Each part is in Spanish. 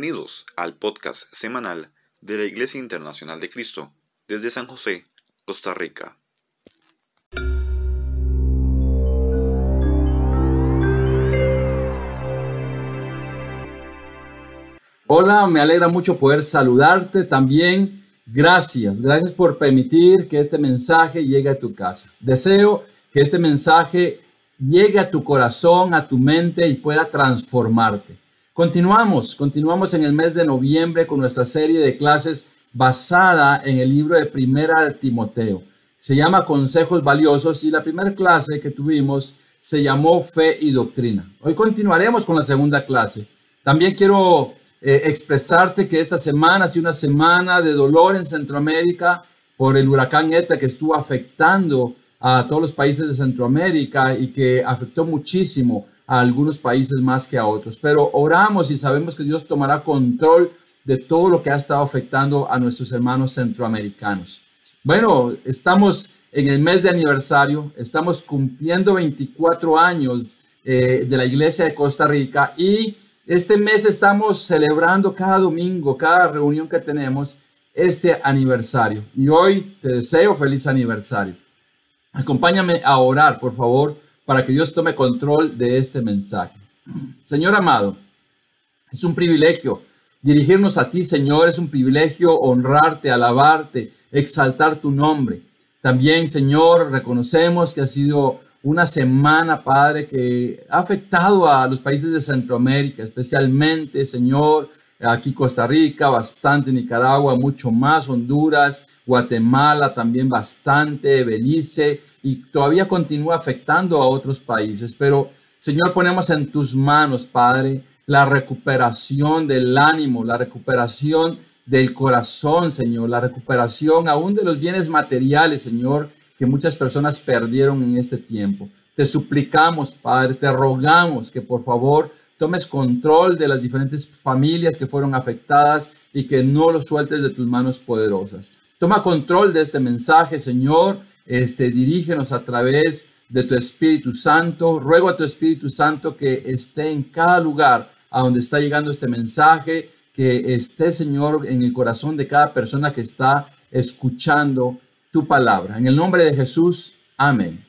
Bienvenidos al podcast semanal de la Iglesia Internacional de Cristo desde San José, Costa Rica. Hola, me alegra mucho poder saludarte también. Gracias, gracias por permitir que este mensaje llegue a tu casa. Deseo que este mensaje llegue a tu corazón, a tu mente y pueda transformarte. Continuamos, continuamos en el mes de noviembre con nuestra serie de clases basada en el libro de Primera de Timoteo. Se llama Consejos Valiosos y la primera clase que tuvimos se llamó Fe y Doctrina. Hoy continuaremos con la segunda clase. También quiero eh, expresarte que esta semana ha sido una semana de dolor en Centroamérica por el huracán ETA que estuvo afectando a todos los países de Centroamérica y que afectó muchísimo a algunos países más que a otros. Pero oramos y sabemos que Dios tomará control de todo lo que ha estado afectando a nuestros hermanos centroamericanos. Bueno, estamos en el mes de aniversario, estamos cumpliendo 24 años eh, de la Iglesia de Costa Rica y este mes estamos celebrando cada domingo, cada reunión que tenemos, este aniversario. Y hoy te deseo feliz aniversario. Acompáñame a orar, por favor para que Dios tome control de este mensaje. Señor amado, es un privilegio dirigirnos a ti, Señor, es un privilegio honrarte, alabarte, exaltar tu nombre. También, Señor, reconocemos que ha sido una semana, Padre, que ha afectado a los países de Centroamérica, especialmente, Señor, aquí Costa Rica, bastante Nicaragua, mucho más, Honduras, Guatemala también bastante, Belice, y todavía continúa afectando a otros países. Pero, Señor, ponemos en tus manos, Padre, la recuperación del ánimo, la recuperación del corazón, Señor, la recuperación aún de los bienes materiales, Señor, que muchas personas perdieron en este tiempo. Te suplicamos, Padre, te rogamos que por favor tomes control de las diferentes familias que fueron afectadas y que no lo sueltes de tus manos poderosas. Toma control de este mensaje, Señor. Este, dirígenos a través de tu Espíritu Santo. Ruego a tu Espíritu Santo que esté en cada lugar a donde está llegando este mensaje, que esté, Señor, en el corazón de cada persona que está escuchando tu palabra. En el nombre de Jesús, amén.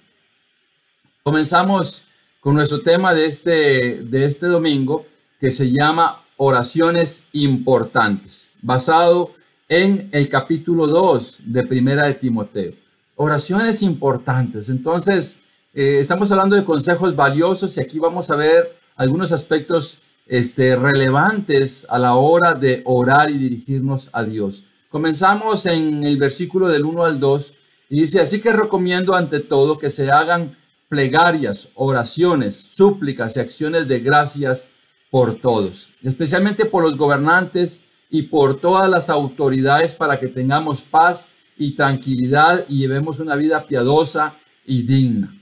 Comenzamos con nuestro tema de este, de este domingo, que se llama oraciones importantes, basado en el capítulo 2 de Primera de Timoteo. Oraciones importantes. Entonces, eh, estamos hablando de consejos valiosos y aquí vamos a ver algunos aspectos este, relevantes a la hora de orar y dirigirnos a Dios. Comenzamos en el versículo del 1 al 2 y dice, así que recomiendo ante todo que se hagan plegarias, oraciones, súplicas y acciones de gracias por todos, especialmente por los gobernantes y por todas las autoridades para que tengamos paz y tranquilidad y llevemos una vida piadosa y digna.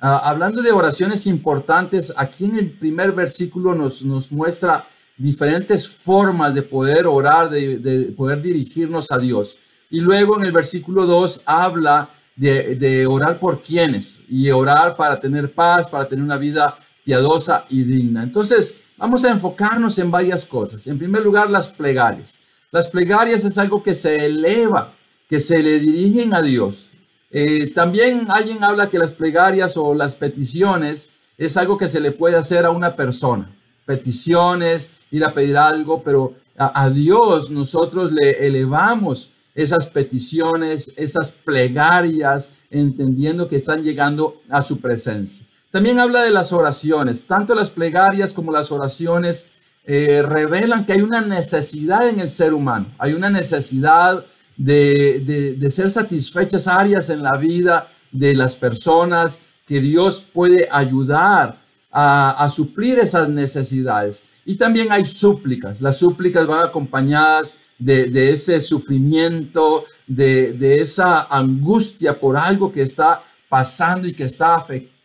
Ah, hablando de oraciones importantes, aquí en el primer versículo nos, nos muestra diferentes formas de poder orar, de, de, poder dirigirnos a Dios. Y luego en el versículo 2 habla de, de orar por quienes y orar para tener paz, para tener una vida piadosa y digna. Entonces, Vamos a enfocarnos en varias cosas. En primer lugar, las plegarias. Las plegarias es algo que se eleva, que se le dirigen a Dios. Eh, también alguien habla que las plegarias o las peticiones es algo que se le puede hacer a una persona. Peticiones, ir a pedir algo, pero a, a Dios nosotros le elevamos esas peticiones, esas plegarias, entendiendo que están llegando a su presencia. También habla de las oraciones. Tanto las plegarias como las oraciones eh, revelan que hay una necesidad en el ser humano. Hay una necesidad de, ser satisfechas áreas en la vida de las personas que Dios puede ayudar a, suplir esas necesidades. Y también hay súplicas. Las súplicas van acompañadas de, ese sufrimiento, de, de, esa angustia por algo que está pasando y que está afectando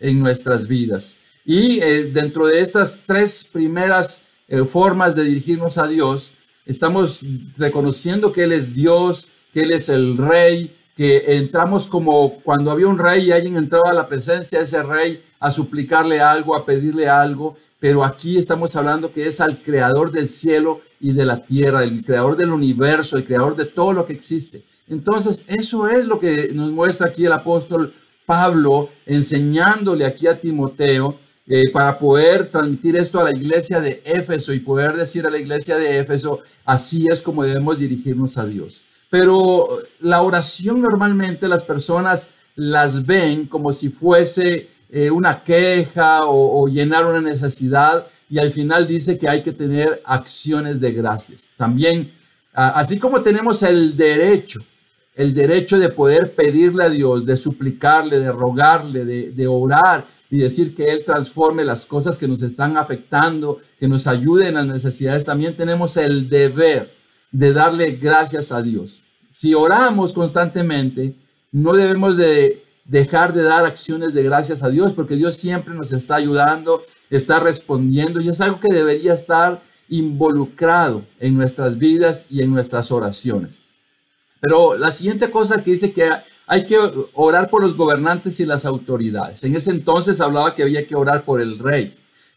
en nuestras vidas. Y eh, dentro de estas tres primeras eh, formas de dirigirnos a Dios, estamos reconociendo que Él es Dios, que Él es el Rey, que que entramos como cuando había un rey y alguien entraba a la presencia de ese rey a suplicarle algo, a pedirle algo, pero aquí estamos hablando que es al creador del cielo y de la tierra, el creador del universo, el creador de todo lo que existe. Entonces, eso es lo que nos muestra aquí el apóstol Pablo enseñándole aquí a Timoteo eh, para poder transmitir esto a la iglesia de Éfeso y poder decir a la iglesia de Éfeso, así es como debemos dirigirnos a Dios. Pero la oración normalmente las personas las ven como si fuese eh, una queja o, o llenar una necesidad y al final dice que hay que tener acciones de gracias. También, así como tenemos el derecho el derecho de poder pedirle a Dios, de suplicarle, de rogarle, de, orar y decir que Él transforme las cosas que nos están afectando, que nos ayude en las necesidades, también tenemos el deber de darle gracias a Dios. Si oramos constantemente, no debemos de dejar de dar acciones de gracias a Dios, porque Dios siempre nos está ayudando, está respondiendo y es algo que debería estar involucrado en nuestras vidas y en nuestras oraciones. Pero la siguiente cosa que dice que hay que orar por los gobernantes y las autoridades. En ese entonces hablaba que había que orar por el rey.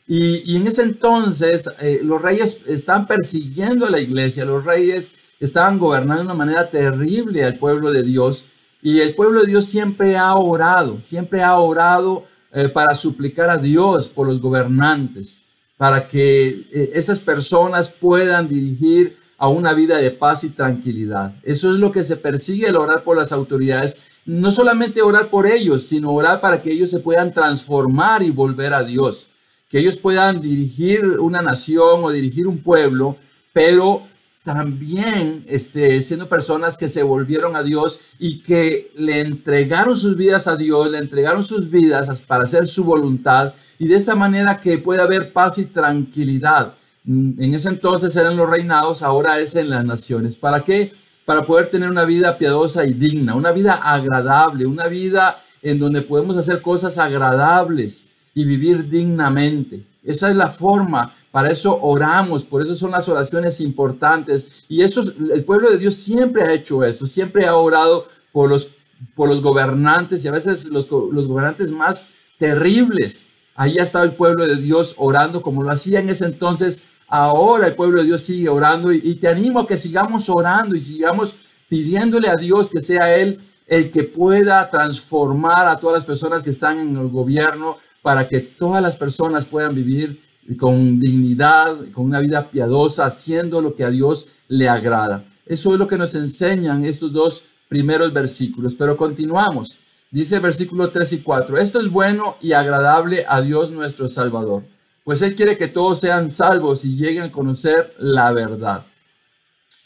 Y, en ese entonces eh, los reyes están persiguiendo a la iglesia, los reyes estaban gobernando de una manera terrible al pueblo de Dios. Y el pueblo de Dios siempre ha orado, siempre ha orado eh, para suplicar a Dios por los gobernantes, para que eh, esas personas puedan dirigir a una vida de paz y tranquilidad. Eso es lo que se persigue al orar por las autoridades. No solamente orar por ellos, sino orar para que ellos se puedan transformar y volver a Dios. Que ellos puedan dirigir una nación o dirigir un pueblo, pero también este, siendo personas que se volvieron a Dios y que le entregaron sus vidas a Dios, le entregaron sus vidas para hacer su voluntad y de esa manera que pueda haber paz y tranquilidad en ese entonces eran los reinados, ahora es en las naciones. ¿Para qué? Para poder tener una vida piadosa y digna, una vida agradable, una vida en donde podemos hacer cosas agradables y vivir dignamente. Esa es la forma, para eso oramos, por eso son las oraciones importantes. Y eso, el pueblo de Dios siempre ha hecho esto, siempre ha orado por los, por los gobernantes y a veces los, los gobernantes más terribles. Ahí estaba el pueblo de Dios orando como lo hacía en ese entonces Ahora el pueblo de Dios sigue orando y, te animo a que sigamos orando y sigamos pidiéndole a Dios que sea Él el que pueda transformar a todas las personas que están en el gobierno para que todas las personas puedan vivir con dignidad, con una vida piadosa, haciendo lo que a Dios le agrada. Eso es lo que nos enseñan estos dos primeros versículos. Pero continuamos. Dice el versículo 3 y 4. Esto es bueno y agradable a Dios nuestro Salvador pues Él quiere que todos sean salvos y lleguen a conocer la verdad.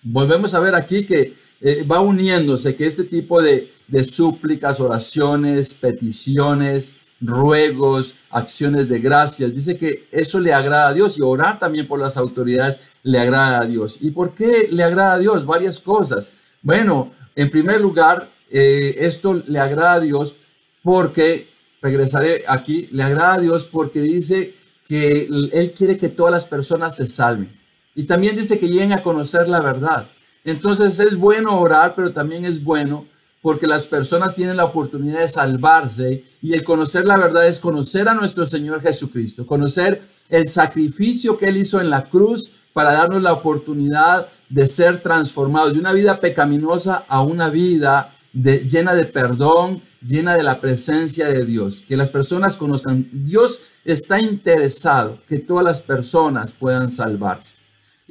Volvemos a ver aquí que eh, va uniéndose, que este tipo de, súplicas, oraciones, peticiones, ruegos, acciones de gracias. Dice que eso le agrada a Dios y orar también por las autoridades le agrada a Dios. ¿Y por qué le agrada a Dios? Varias cosas. Bueno, en primer lugar, eh, esto le agrada a Dios porque, regresaré aquí, le agrada a Dios porque dice que Él quiere que todas las personas se salven. Y también dice que lleguen a conocer la verdad. Entonces es bueno orar, pero también es bueno porque las personas tienen la oportunidad de salvarse y el conocer la verdad es conocer a nuestro Señor Jesucristo, conocer el sacrificio que Él hizo en la cruz para darnos la oportunidad de ser transformados de una vida pecaminosa a una vida llena de perdón, llena de la presencia de Dios, que las personas conozcan. Dios está interesado que todas las personas puedan salvarse.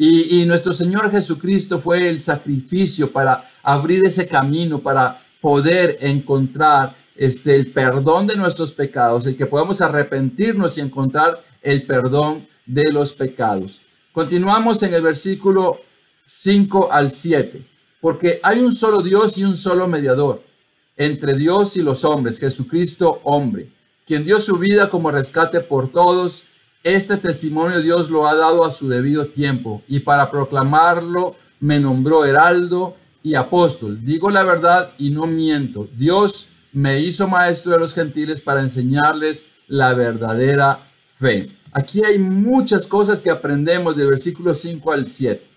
Y, nuestro Señor Jesucristo fue el sacrificio para abrir ese camino, para poder encontrar este, el perdón de nuestros pecados, el que podamos arrepentirnos y encontrar el perdón de los pecados. Continuamos en el versículo 5 al 7, porque hay un solo Dios y un solo mediador entre Dios y los hombres, Jesucristo hombre, quien dio su vida como rescate por todos. Este testimonio Dios lo ha dado a su debido tiempo y para proclamarlo me nombró heraldo y apóstol. Digo la verdad y no miento. Dios me hizo maestro de los gentiles para enseñarles la verdadera fe. Aquí hay muchas cosas que aprendemos del versículo 5 al 7.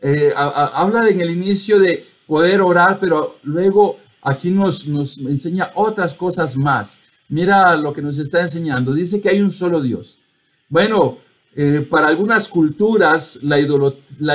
Eh, habla en el inicio de poder orar, pero luego aquí nos, enseña otras cosas más. Mira lo que nos está enseñando. Dice que hay un solo Dios. Bueno, eh, para algunas culturas la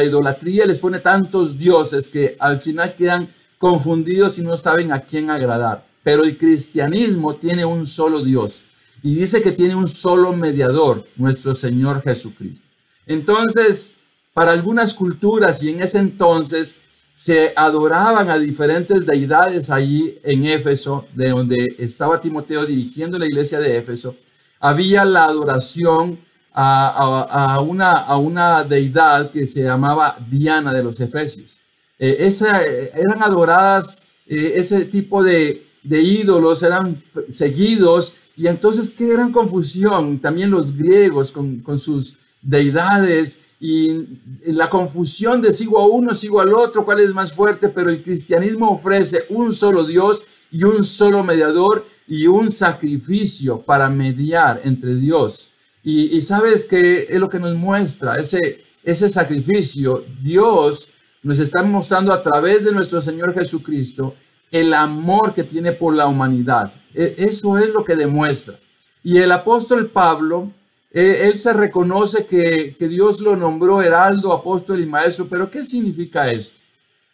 idolatría les pone tantos dioses que al final quedan confundidos y no saben a quién agradar. Pero el cristianismo tiene un solo Dios y dice que tiene un solo mediador, nuestro Señor Jesucristo. Entonces, para algunas culturas y en ese entonces se adoraban a diferentes deidades allí en Éfeso, de donde estaba Timoteo dirigiendo la iglesia de Éfeso. Había la adoración a, una, a una deidad que se llamaba Diana de los Efesios. Eh, esa, eran adoradas, eh, ese tipo de, ídolos eran seguidos y entonces qué gran confusión también los griegos con sus deidades y la confusión de sigo a uno, sigo al otro, cuál es más fuerte, pero el cristianismo ofrece un solo Dios y un solo mediador y un sacrificio para mediar entre Dios. Y, sabes que es lo que nos muestra ese, ese sacrificio. Dios nos está mostrando a través de nuestro Señor Jesucristo el amor que tiene por la humanidad. E, eso es lo que demuestra. Y el apóstol Pablo eh, él se reconoce que, Dios lo nombró heraldo, apóstol y maestro, pero ¿qué significa esto?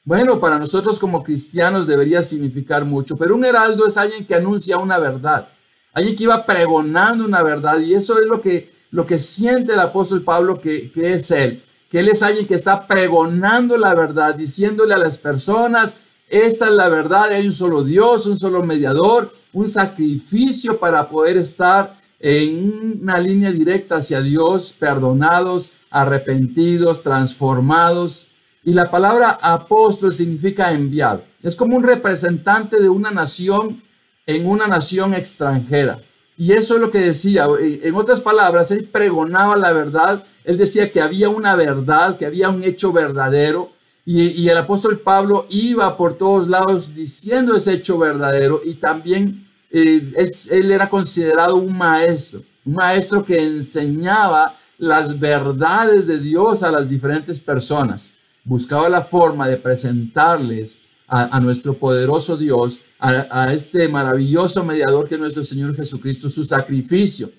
Bueno, para nosotros como cristianos debería significar mucho, pero un heraldo es alguien que anuncia una verdad, alguien que iba pregonando una verdad, y eso es lo que, lo que siente el apóstol Pablo que, que es él, que él es alguien que está pregonando la verdad, diciéndole a las personas, esta es la verdad, hay un solo Dios, un solo mediador, un sacrificio para poder estar en una línea directa hacia Dios, perdonados, arrepentidos, transformados. Y la palabra apóstol significa enviado. Es como un representante de una nación en una nación extranjera. Y eso es lo que decía. En otras palabras, él pregonaba la verdad. Él decía que había una verdad, que había un hecho verdadero. Y, el apóstol Pablo iba por todos lados diciendo ese hecho verdadero y también él, era considerado un maestro, un maestro que enseñaba las verdades de Dios a las diferentes personas. Buscaba la forma de presentarles a, nuestro poderoso Dios, a, este maravilloso mediador que es nuestro Señor Jesucristo, su sacrificio.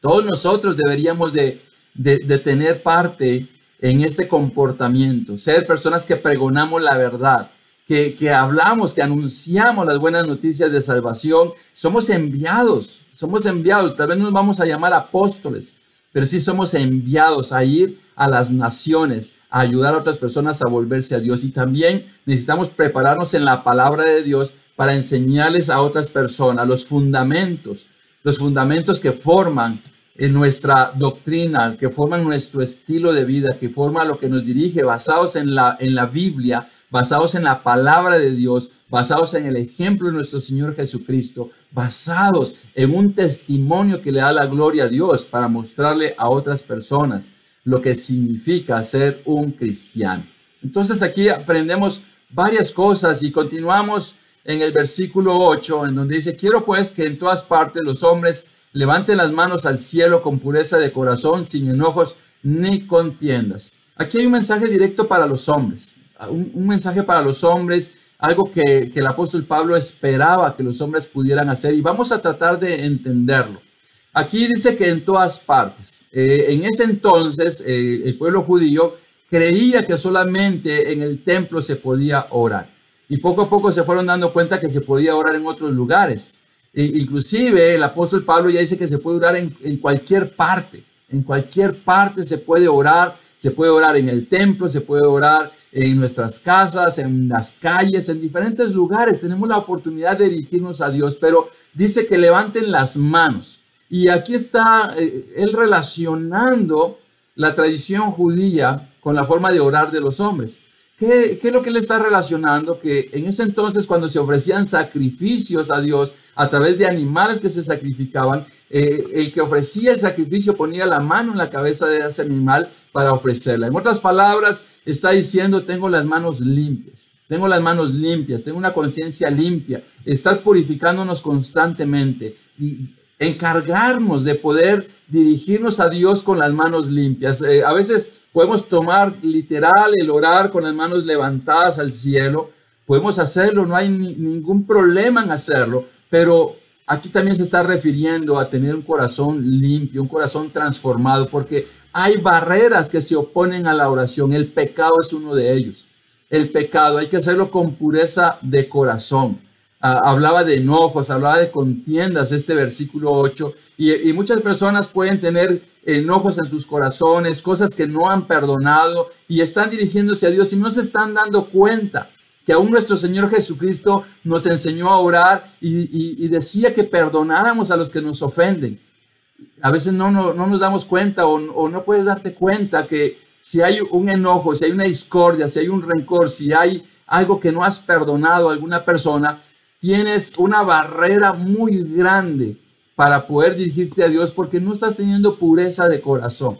Todos nosotros deberíamos de, de tener parte en este comportamiento, ser personas que pregonamos la verdad, que, hablamos, que anunciamos las buenas noticias de salvación, somos enviados, somos enviados, tal vez nos vamos a llamar apóstoles, pero sí somos enviados a ir a las naciones, a ayudar a otras personas a volverse a Dios. Y también necesitamos prepararnos en la palabra de Dios para enseñarles a otras personas los fundamentos, los fundamentos que forman en nuestra doctrina, que forman nuestro estilo de vida, que forman lo que nos dirige, basados en la, en la Biblia, basados en la palabra de Dios, basados en el ejemplo de nuestro Señor Jesucristo, basados en un testimonio que le da la gloria a Dios para mostrarle a otras personas lo que significa ser un cristiano. Entonces aquí aprendemos varias cosas y continuamos en el versículo 8, en donde dice, quiero pues que en todas partes los hombres levanten las manos al cielo con pureza de corazón, sin enojos ni contiendas. Aquí hay un mensaje directo para los hombres un, mensaje para los hombres, algo que, el apóstol Pablo esperaba que los hombres pudieran hacer y vamos a tratar de entenderlo. Aquí dice que en todas partes. Eh, en ese entonces eh, el pueblo judío creía que solamente en el templo se podía orar y poco a poco se fueron dando cuenta que se podía orar en otros lugares. E, inclusive el apóstol Pablo ya dice que se puede orar en, en cualquier parte. En cualquier parte se puede orar. Se puede orar en el templo, se puede orar en nuestras casas, en las calles, en diferentes lugares. Tenemos la oportunidad de dirigirnos a Dios, pero dice que levanten las manos. Y aquí está eh, él relacionando la tradición judía con la forma de orar de los hombres. ¿Qué, ¿Qué, es lo que él está relacionando? Que en ese entonces cuando se ofrecían sacrificios a Dios a través de animales que se sacrificaban, eh, el que ofrecía el sacrificio ponía la mano en la cabeza de ese animal para ofrecerla. En otras palabras, está diciendo, tengo las manos limpias, tengo las manos limpias, tengo una conciencia limpia, estar purificándonos constantemente y encargarnos de poder dirigirnos a Dios con las manos limpias. Eh, a veces podemos tomar literal el orar con las manos levantadas al cielo, podemos hacerlo, no hay ningún problema en hacerlo, pero aquí también se está refiriendo a tener un corazón limpio, un corazón transformado, porque hay barreras que se oponen a la oración. El pecado es uno de ellos. El pecado hay que hacerlo con pureza de corazón. Ah, hablaba de enojos, hablaba de contiendas, este versículo 8, y, muchas personas pueden tener enojos en sus corazones, cosas que no han perdonado y están dirigiéndose a Dios y no se están dando cuenta que aún nuestro Señor Jesucristo nos enseñó a orar y, decía que perdonáramos a los que nos ofenden. A veces no, no, nos damos cuenta o, no puedes darte cuenta que si hay un enojo, si hay una discordia, si hay un rencor, si hay algo que no has perdonado a alguna persona, tienes una barrera muy grande para poder dirigirte a Dios porque no estás teniendo pureza de corazón.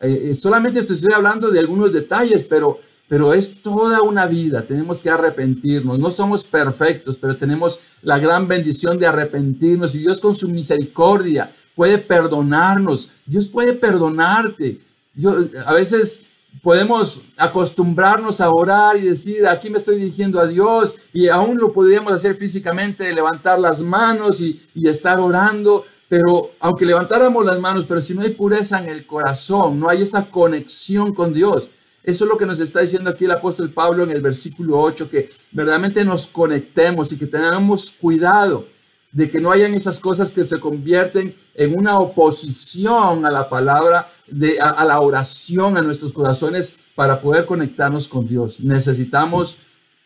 Eh, eh, solamente estoy hablando de algunos detalles, pero, pero es toda una vida. Tenemos que arrepentirnos. No somos perfectos, pero tenemos la gran bendición de arrepentirnos y Dios con su misericordia puede perdonarnos. Dios puede perdonarte. Yo, a veces podemos acostumbrarnos a orar y decir, aquí me estoy dirigiendo a Dios y aún lo podríamos hacer físicamente, levantar las manos y, estar orando, pero aunque levantáramos las manos, pero si no hay pureza en el corazón, no hay esa conexión con Dios. Eso es lo que nos está diciendo aquí el apóstol Pablo en el versículo 8, que verdaderamente nos conectemos y que tengamos cuidado de que no hayan esas cosas que se convierten en una oposición a la palabra, de, a, la oración, a nuestros corazones para poder conectarnos con Dios. Necesitamos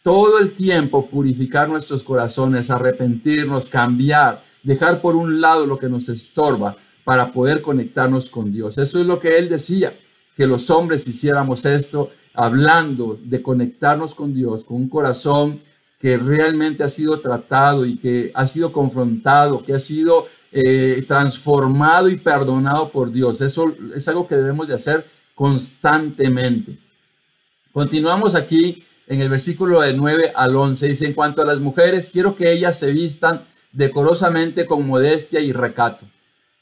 todo el tiempo purificar nuestros corazones, arrepentirnos, cambiar, dejar por un lado lo que nos estorba para poder conectarnos con Dios. Eso es lo que él decía, que los hombres hiciéramos esto, hablando de conectarnos con Dios, con un corazón que realmente ha sido tratado y que ha sido confrontado, que ha sido eh, transformado y perdonado por Dios. Eso es algo que debemos de hacer constantemente. Continuamos aquí en el versículo de 9 al 11. Dice, en cuanto a las mujeres, quiero que ellas se vistan decorosamente con modestia y recato,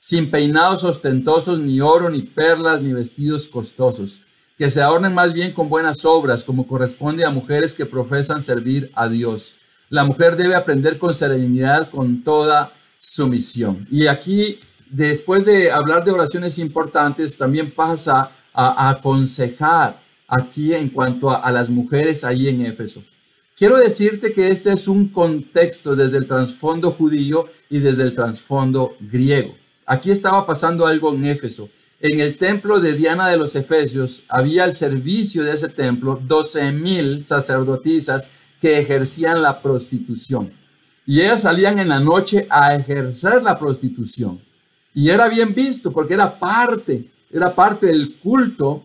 sin peinados ostentosos, ni oro, ni perlas, ni vestidos costosos que se adornen más bien con buenas obras, como corresponde a mujeres que profesan servir a Dios. La mujer debe aprender con serenidad, con toda sumisión. Y aquí, después de hablar de oraciones importantes, también pasa a, aconsejar aquí en cuanto a, las mujeres ahí en Éfeso. Quiero decirte que este es un contexto desde el trasfondo judío y desde el trasfondo griego. Aquí estaba pasando algo en Éfeso en el templo de Diana de los Efesios había al servicio de ese templo 12 mil sacerdotisas que ejercían la prostitución. Y ellas salían en la noche a ejercer la prostitución. Y era bien visto porque era parte, era parte del culto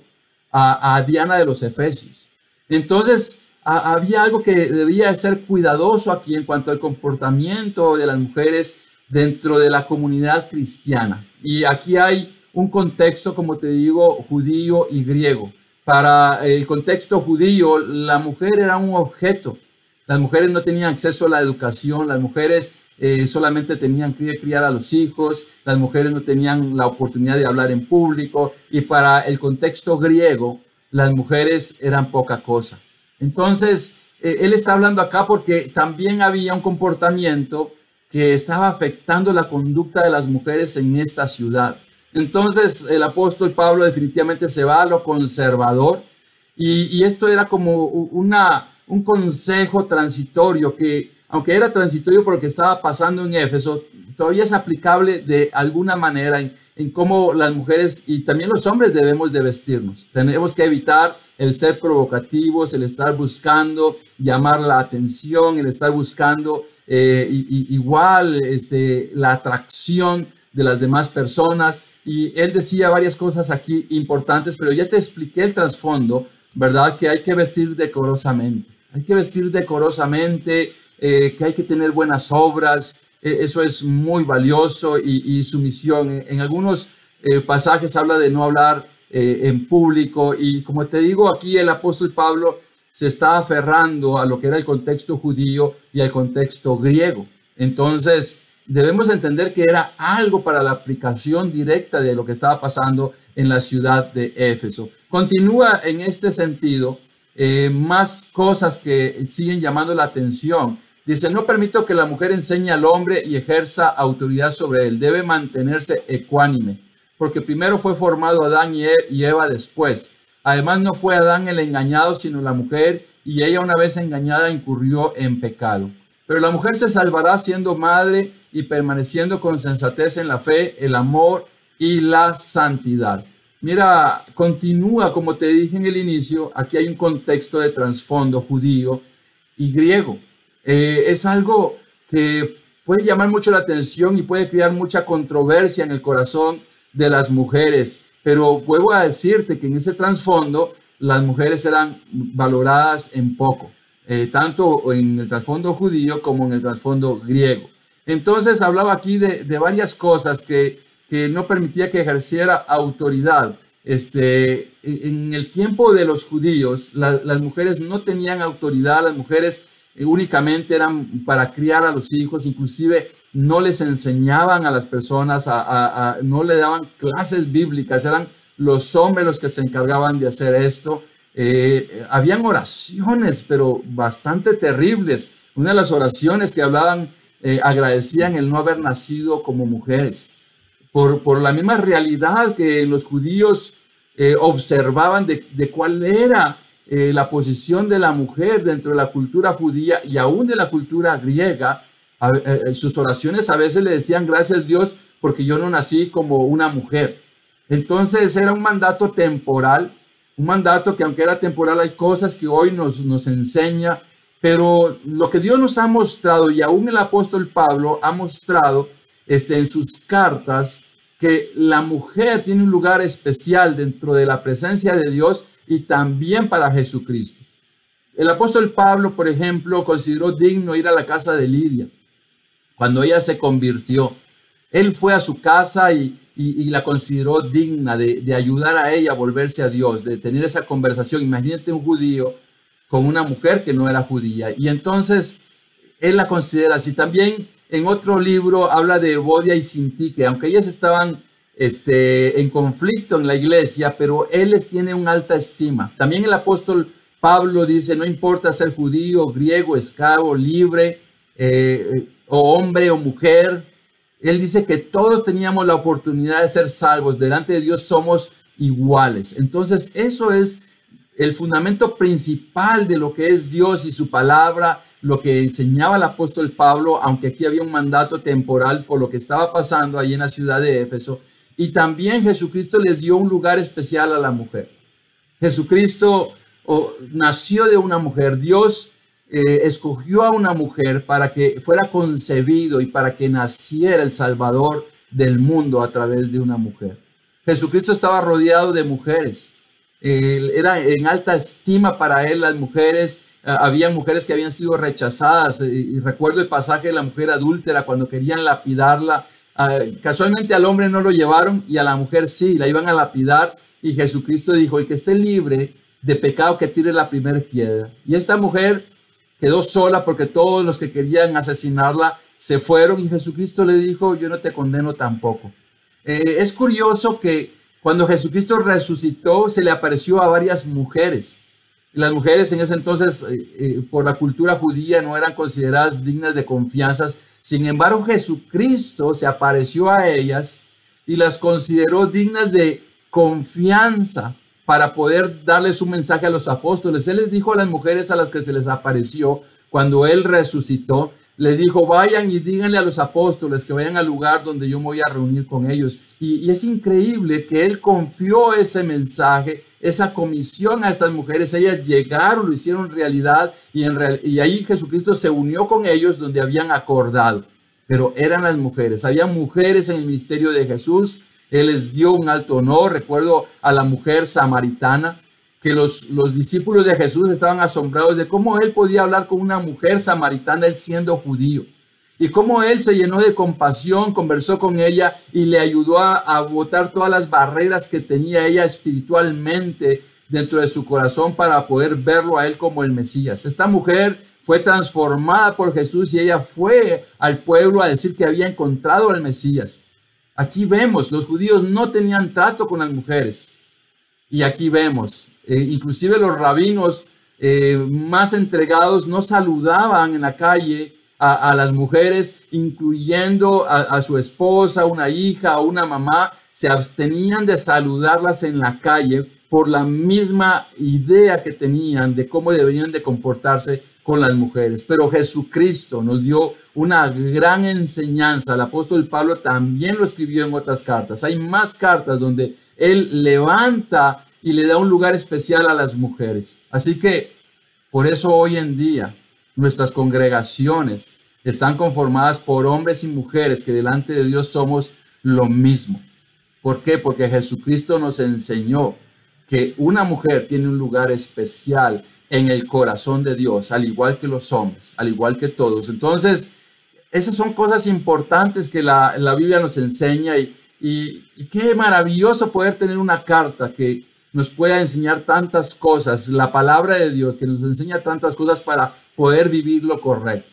a, Diana de los Efesios. Entonces, había algo que debía ser cuidadoso aquí en cuanto al comportamiento de las mujeres dentro de la comunidad cristiana. Y aquí hay un contexto, como te digo, judío y griego. Para el contexto judío, la mujer era un objeto. Las mujeres no tenían acceso a la educación, las mujeres eh, solamente tenían que criar a los hijos, las mujeres no tenían la oportunidad de hablar en público y para el contexto griego, las mujeres eran poca cosa. Entonces, eh, él está hablando acá porque también había un comportamiento que estaba afectando la conducta de las mujeres en esta ciudad. Entonces el apóstol Pablo definitivamente se va a lo conservador y, esto era como una, un consejo transitorio que, aunque era transitorio porque estaba pasando en Éfeso, todavía es aplicable de alguna manera en, cómo las mujeres y también los hombres debemos de vestirnos. Tenemos que evitar el ser provocativos, el estar buscando llamar la atención, el estar buscando eh, igual este, la atracción de las demás personas. Y él decía varias cosas aquí importantes, pero ya te expliqué el trasfondo, ¿verdad? Que hay que vestir decorosamente. Hay que vestir decorosamente, eh, que hay que tener buenas obras. E, eso es muy valioso y, su misión. En, algunos eh, pasajes habla de no hablar eh, en público y como te digo, aquí el apóstol Pablo se está aferrando a lo que era el contexto judío y al contexto griego. Entonces, debemos entender que era algo para la aplicación directa de lo que estaba pasando en la ciudad de Éfeso. Continúa en este sentido eh, más cosas que siguen llamando la atención. Dice, no permito que la mujer enseñe al hombre y ejerza autoridad sobre él. Debe mantenerse ecuánime, porque primero fue formado Adán y e-, Eva después. Además, no fue Adán el engañado, sino la mujer, y ella una vez engañada incurrió en pecado. Pero la mujer se salvará siendo madre y permaneciendo con sensatez en la fe, el amor y la santidad. Mira, continúa, como te dije en el inicio, aquí hay un contexto de trasfondo judío y griego. Eh, es algo que puede llamar mucho la atención y puede crear mucha controversia en el corazón de las mujeres. Pero vuelvo a decirte que en ese trasfondo las mujeres eran valoradas en poco, eh, tanto en el trasfondo judío como en el trasfondo griego. Entonces hablaba aquí de, varias cosas que, no permitía que ejerciera autoridad. Este, en el tiempo de los judíos, las mujeres no tenían autoridad, las mujeres únicamente eran para criar a los hijos, inclusive no les enseñaban a las personas, no le daban clases bíblicas, eran los hombres los que se encargaban de hacer esto. Eh, habían oraciones, pero bastante terribles. Una de las oraciones que hablaban, eh, agradecían el no haber nacido como mujeres, por, por la misma realidad que los judíos observaban de, de cuál era eh, la posición de la mujer dentro de la cultura judía y aún de la cultura griega, eh, sus oraciones a veces le decían gracias Dios porque yo no nací como una mujer. Entonces era un mandato temporal, un mandato que aunque era temporal hay cosas que hoy nos, nos enseña, pero lo que Dios nos ha mostrado y aún el apóstol Pablo ha mostrado este, en sus cartas que la mujer tiene un lugar especial dentro de la presencia de Dios y también para Jesucristo. El apóstol Pablo, por ejemplo, consideró digno ir a la casa de Lidia cuando ella se convirtió. Él fue a su casa y, la consideró digna de, de, ayudar a ella a volverse a Dios, de tener esa conversación. Imagínate un judío con una mujer que no era judía. Y entonces él la considera así. También en otro libro habla de Bodia y Sintique, aunque ellas estaban este, en conflicto en la iglesia, pero él les tiene una alta estima. También el apóstol Pablo dice, no importa ser judío, griego, esclavo, libre, eh, o hombre o mujer. Él dice que todos teníamos la oportunidad de ser salvos. Delante de Dios somos iguales. Entonces, eso es el fundamento principal de lo que es Dios y su palabra, lo que enseñaba el apóstol Pablo, aunque aquí había un mandato temporal por lo que estaba pasando ahí en la ciudad de Éfeso. Y también Jesucristo le dio un lugar especial a la mujer. Jesucristo nació de una mujer. Dios eh, escogió a una mujer para que fuera concebido y para que naciera el Salvador del mundo a través de una mujer. Jesucristo estaba rodeado de mujeres. era en alta estima para él las mujeres. había mujeres que habían sido rechazadas. y recuerdo el pasaje de la mujer adúltera cuando querían lapidarla Ah, casualmente al hombre no lo llevaron y a la mujer sí, la iban a lapidar y Jesucristo dijo, el que esté libre de pecado que tire la primera piedra. Y esta mujer quedó sola porque todos los que querían asesinarla se fueron y Jesucristo le dijo, yo no te condeno tampoco. Eh, es curioso que cuando Jesucristo resucitó se le apareció a varias mujeres. Las mujeres en ese entonces, eh, eh, por la cultura judía, no eran consideradas dignas de confianza sin embargo, Jesucristo se apareció a ellas y las consideró dignas de confianza para poder darles un mensaje a los apóstoles. Él les dijo a las mujeres a las que se les apareció cuando Él resucitó, les dijo, vayan y díganle a los apóstoles que vayan al lugar donde yo me voy a reunir con ellos. Y, es increíble que Él confió ese mensaje esa comisión a estas mujeres, ellas llegaron, lo hicieron realidad y, en y ahí Jesucristo se unió con ellos donde habían acordado, pero eran las mujeres, había mujeres en el ministerio de Jesús, Él les dio un alto honor, recuerdo a la mujer samaritana, que los, los discípulos de Jesús estaban asombrados de cómo Él podía hablar con una mujer samaritana, él siendo judío y cómo él se llenó de compasión, conversó con ella y le ayudó a, botar todas las barreras que tenía ella espiritualmente dentro de su corazón para poder verlo a él como el Mesías. Esta mujer fue transformada por Jesús y ella fue al pueblo a decir que había encontrado al Mesías. Aquí vemos, los judíos no tenían trato con las mujeres. Y aquí vemos, eh, inclusive los rabinos eh, más entregados no saludaban en la calle a, las mujeres, incluyendo a, su esposa, una hija, una mamá, se abstenían de saludarlas en la calle por la misma idea que tenían de cómo deberían de comportarse con las mujeres. Pero Jesucristo nos dio una gran enseñanza. El apóstol Pablo también lo escribió en otras cartas. Hay más cartas donde él levanta y le da un lugar especial a las mujeres. Así que por eso hoy en día nuestras congregaciones están conformadas por hombres y mujeres que delante de Dios somos lo mismo. ¿Por qué? Porque Jesucristo nos enseñó que una mujer tiene un lugar especial en el corazón de Dios, al igual que los hombres, al igual que todos. Entonces, esas son cosas importantes que la, Biblia nos enseña y, y, qué maravilloso poder tener una carta que nos pueda enseñar tantas cosas, la palabra de Dios que nos enseña tantas cosas para poder vivir lo correcto.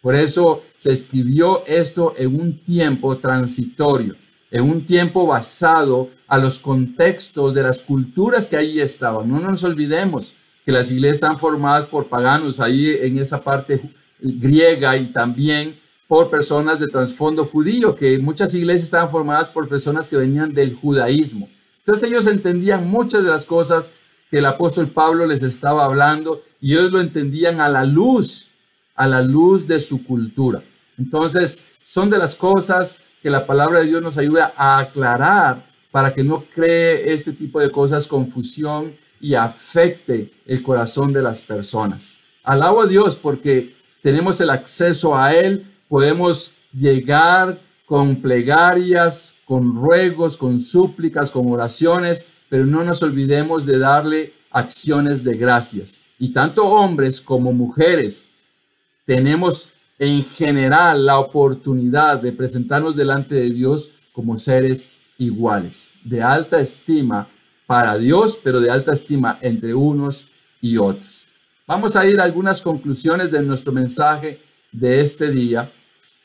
Por eso se escribió esto en un tiempo transitorio, en un tiempo basado a los contextos de las culturas que ahí estaban. No nos olvidemos, que las iglesias están formadas por paganos ahí en esa parte griega y también por personas de trasfondo judío, que muchas iglesias estaban formadas por personas que venían del judaísmo. Entonces ellos entendían muchas de las cosas que el apóstol Pablo les estaba hablando y ellos lo entendían a la luz, a la luz de su cultura. Entonces son de las cosas que la palabra de Dios nos ayuda a aclarar para que no cree este tipo de cosas confusión y afecte el corazón de las personas. Alabo a Dios porque tenemos el acceso a Él, podemos llegar con plegarias, con ruegos, con súplicas, con oraciones, pero no nos olvidemos de darle acciones de gracias. Y tanto hombres como mujeres tenemos en general la oportunidad de presentarnos delante de Dios como seres iguales, de alta estima para Dios, pero de alta estima entre unos y otros. Vamos a ir a algunas conclusiones de nuestro mensaje de este día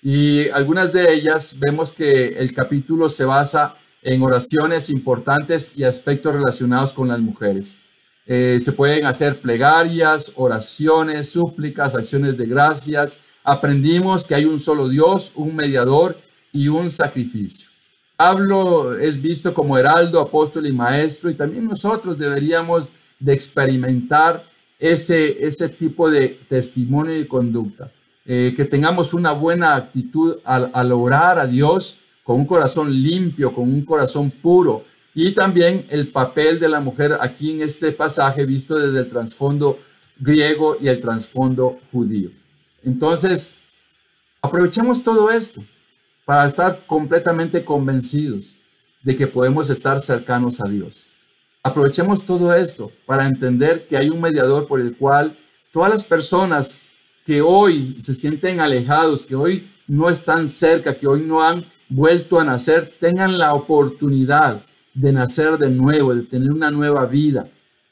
y algunas de ellas vemos que el capítulo se basa en oraciones importantes y aspectos relacionados con las mujeres. Eh, se pueden hacer plegarias, oraciones, súplicas, acciones de gracias. Aprendimos que hay un solo Dios, un mediador y un sacrificio. Pablo es visto como heraldo, apóstol y maestro y también nosotros deberíamos de experimentar ese, ese tipo de testimonio y conducta. Eh, que tengamos una buena actitud al, al orar a Dios con un corazón limpio, con un corazón puro. Y también el papel de la mujer aquí en este pasaje visto desde el trasfondo griego y el trasfondo judío. Entonces, aprovechemos todo esto para estar completamente convencidos de que podemos estar cercanos a Dios. Aprovechemos todo esto para entender que hay un mediador por el cual todas las personas que hoy se sienten alejados, que hoy no están cerca, que hoy no han vuelto a nacer, tengan la oportunidad de nacer de nuevo, de tener una nueva vida,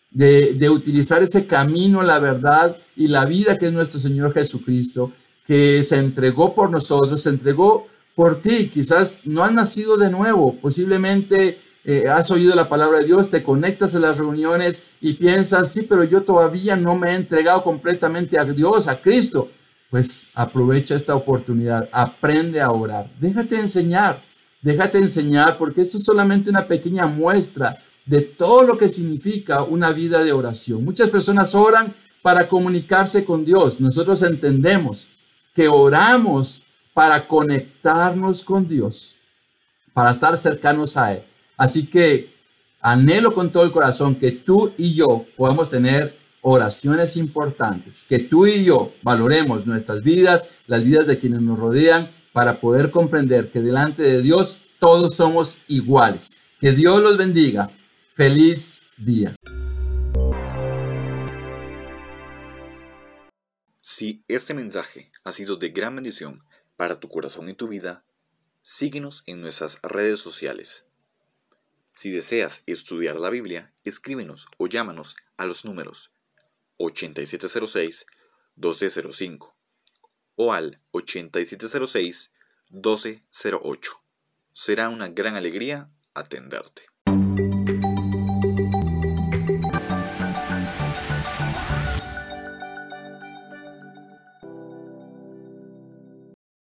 de, utilizar ese camino, la verdad y la vida que es nuestro Señor Jesucristo, que se entregó por nosotros, se entregó por ti. Quizás no has nacido de nuevo, posiblemente eh, has oído la palabra de Dios, te conectas a las reuniones y piensas, sí, pero yo todavía no me he entregado completamente a Dios, a Cristo. Pues aprovecha esta oportunidad, aprende a orar, déjate enseñar, déjate enseñar, porque esto es solamente una pequeña muestra de todo lo que significa una vida de oración. Muchas personas oran para comunicarse con Dios. Nosotros entendemos que oramos para conectarnos con Dios, para estar cercanos a Él. Así que anhelo con todo el corazón que tú y yo podamos tener oraciones importantes, que tú y yo valoremos nuestras vidas, las vidas de quienes nos rodean, para poder comprender que delante de Dios todos somos iguales. Que Dios los bendiga. Feliz día. Si este mensaje ha sido de gran bendición, para tu corazón y tu vida, síguenos en nuestras redes sociales. Si deseas estudiar la Biblia, escríbenos o llámanos a los números 8706-1205 o al 8706-1208. Será una gran alegría atenderte.